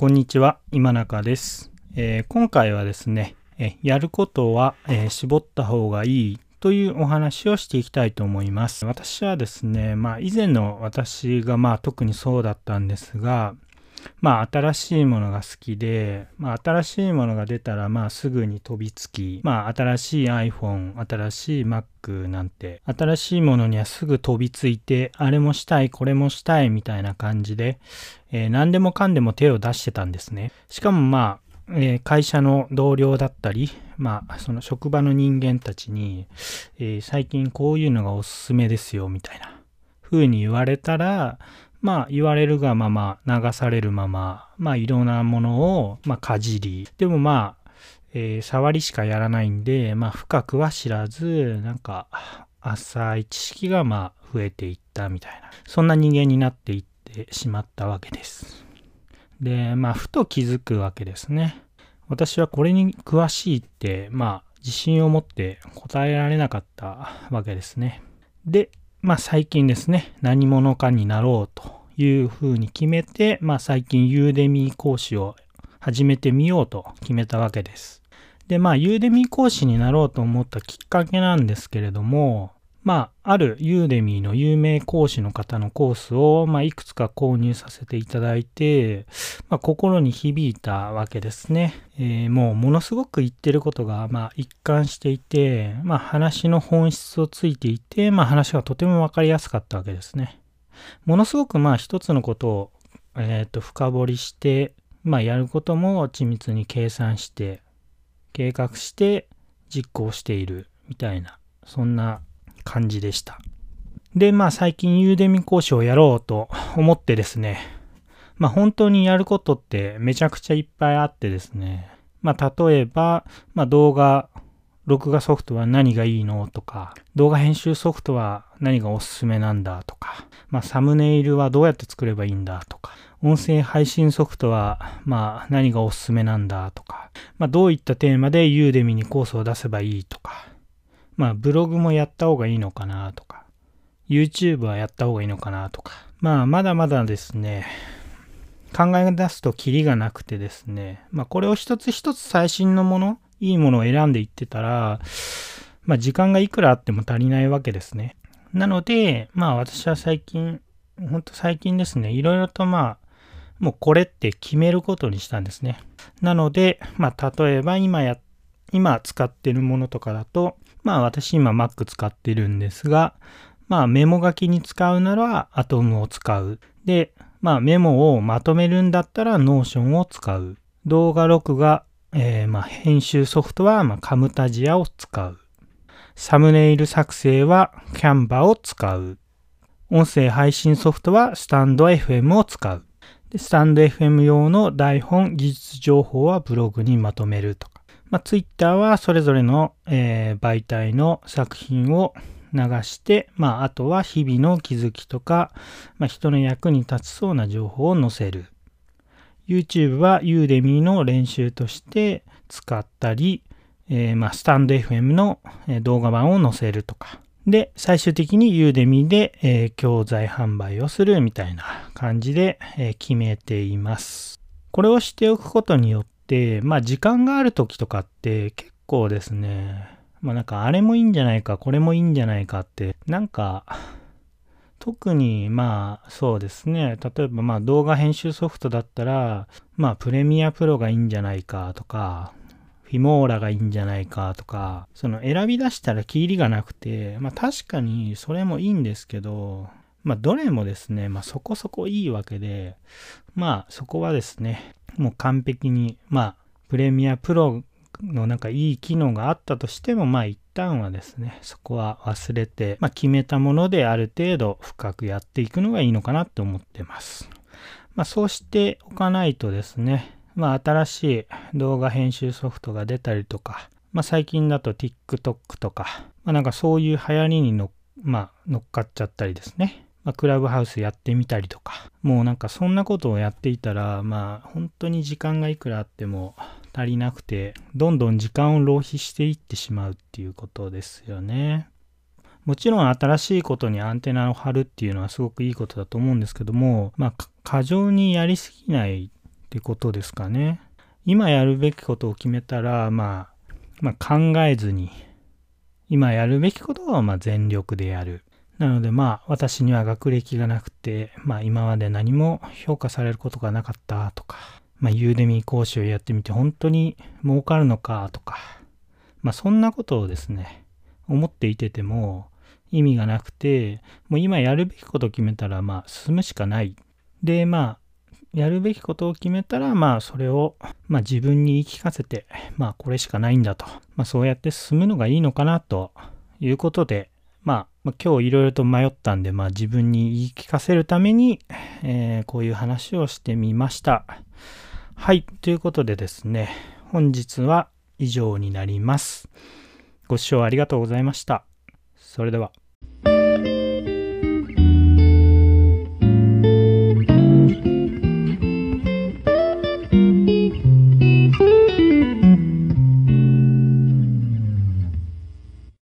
こんにちは、今中です。えー今回はですね、えやることは、えー絞った方がいいというお話をしていきたいと思います。私はですね、まあ以前の私がまあ特にそうだったんですが、まあ新しいものが好きで、まあ新しいものが出たらまあすぐに飛びつき、まあ新しい iPhone、新しい Mac なんて、新しいものにはすぐ飛びついて、あれもしたい、これもしたいみたいな感じで、えー何でもかんでも手を出してたんですね。しかもまあ、えー会社の同僚だったり、まあ、その職場の人間たちに、えー最近こういうのがおすすめですよ、みたいな風に言われたら、まあ、言われるがまま、流されるまま、まあ、いろんなものを、まあ、かじり、でもまあ、えー触りしかやらないんで、まあ、深くは知らず、なんか、浅い知識がまあ、増えていったみたいな、そんな人間になっていってしまったわけです。で、まあ、ふと気づくわけですね。私はこれに詳しいって、まあ、自信を持って答えられなかったわけですね。で、まあ、最近ですね、何者かになろうというふうに決めて、まあ、最近ユーデミー講師を始めてみようと決めたわけです。で、まあ、ユーデミー講師になろうと思ったきっかけなんですけれども、まあ、あるユーデミーの有名講師の方のコースを、まあ、いくつか購入させていただいて、まあ、心に響いたわけですね。えーもう、ものすごく言ってることが、まあ、一貫していて、まあ、話の本質をついていて、まあ、話がとてもわかりやすかったわけですね。ものすごく、まあ、一つのことを、えっ、と、深掘りして、まあ、やることも緻密に計算して、計画して実行しているみたいな、そんな感じでした。で、まあ最近ユーデミ講師をやろうと思ってですね、まあ本当にやることってめちゃくちゃいっぱいあってですね、まあ例えば、まあ動画、録画ソフトは何がいいのとか、動画編集ソフトは何がおすすめなんだとか、まあサムネイルはどうやって作ればいいんだとか、音声配信ソフトはまあ何がおすすめなんだとか、まあどういったテーマでユーデミにコースを出せばいいとか、まあブログもやった方がいいのかなとか、YouTube はやった方がいいのかなとか。まあ、まだまだですね、考え出すとキリがなくてですね、まあ、これを一つ一つ最新のもの、いいものを選んでいってたら、まあ、時間がいくらあっても足りないわけですね。なので、まあ、私は最近、ほんと最近ですね、いろいろとまあ、もうこれって決めることにしたんですね。なので、まあ、例えば今やっ、今使ってるものとかだと、まあ私今 Mac 使ってるんですが、まあメモ書きに使うなら Atom を使う。で、まあメモをまとめるんだったら Notion を使う。動画録画、えーまあ編集ソフトはまあカムタジアを使う。サムネイル作成は Canva を使う。音声配信ソフトはスタンド FM を使う。で、スタンド FM 用の台本、技術情報はブログにまとめると。まあ、Twitter はそれぞれの、えー媒体の作品を流して、まあ、あとは日々の気づきとか、まあ、人の役に立ちそうな情報を載せる。YouTube は Udemy の練習として使ったり、えーまあ、スタンド FM の動画版を載せるとか。で、最終的に Udemy で、えー教材販売をするみたいな感じで、えー決めています。これをしておくことによって、まあ時間がある時とかって結構ですね、まあなんかあれもいいんじゃないか、これもいいんじゃないかって、なんか、特にまあそうですね、例えばまあ動画編集ソフトだったら、まあプレミアプロがいいんじゃないかとか、フィモーラがいいんじゃないかとか、その選び出したらキリがなくて、まあ確かにそれもいいんですけど、まあどれもですね、まあそこそこいいわけで、まあそこはですね、もう完璧に、まあプレミアプロのなんかいい機能があったとしても、まあ一旦はですね、そこは忘れて、まあ決めたものである程度深くやっていくのがいいのかなって思ってます。まあそうしておかないとですね、まあ新しい動画編集ソフトが出たりとか、まあ最近だと TikTok とか、まあなんかそういう流行りにの、まあ、乗っかっちゃったりですね。まあ、クラブハウスやってみたりとか、もうなんかそんなことをやっていたら、まあ本当に時間がいくらあっても足りなくて、どんどん時間を浪費していってしまうっていうことですよね。もちろん新しいことにアンテナを張るっていうのはすごくいいことだと思うんですけども、まあ、過剰にやりすぎないってことですかね。今やるべきことを決めたら、まあ、まあ、考えずに、今やるべきことはま全力でやる。なのでまあ私には学歴がなくて、まあ今まで何も評価されることがなかったとか、まあユーデミー講師をやってみて本当に儲かるのかとか、まあそんなことをですね、思っていてても意味がなくて、もう今やるべきことを決めたらまあ進むしかない。でまあやるべきことを決めたら、まあそれを、まあ自分に言い聞かせて、まあこれしかないんだと。まあそうやって進むのがいいのかなということで、まあ、今日いろいろと迷ったんで、まあ自分に言い聞かせるために、えー、こういう話をしてみました。はい。ということでですね、本日は以上になります。ご視聴ありがとうございました。それでは。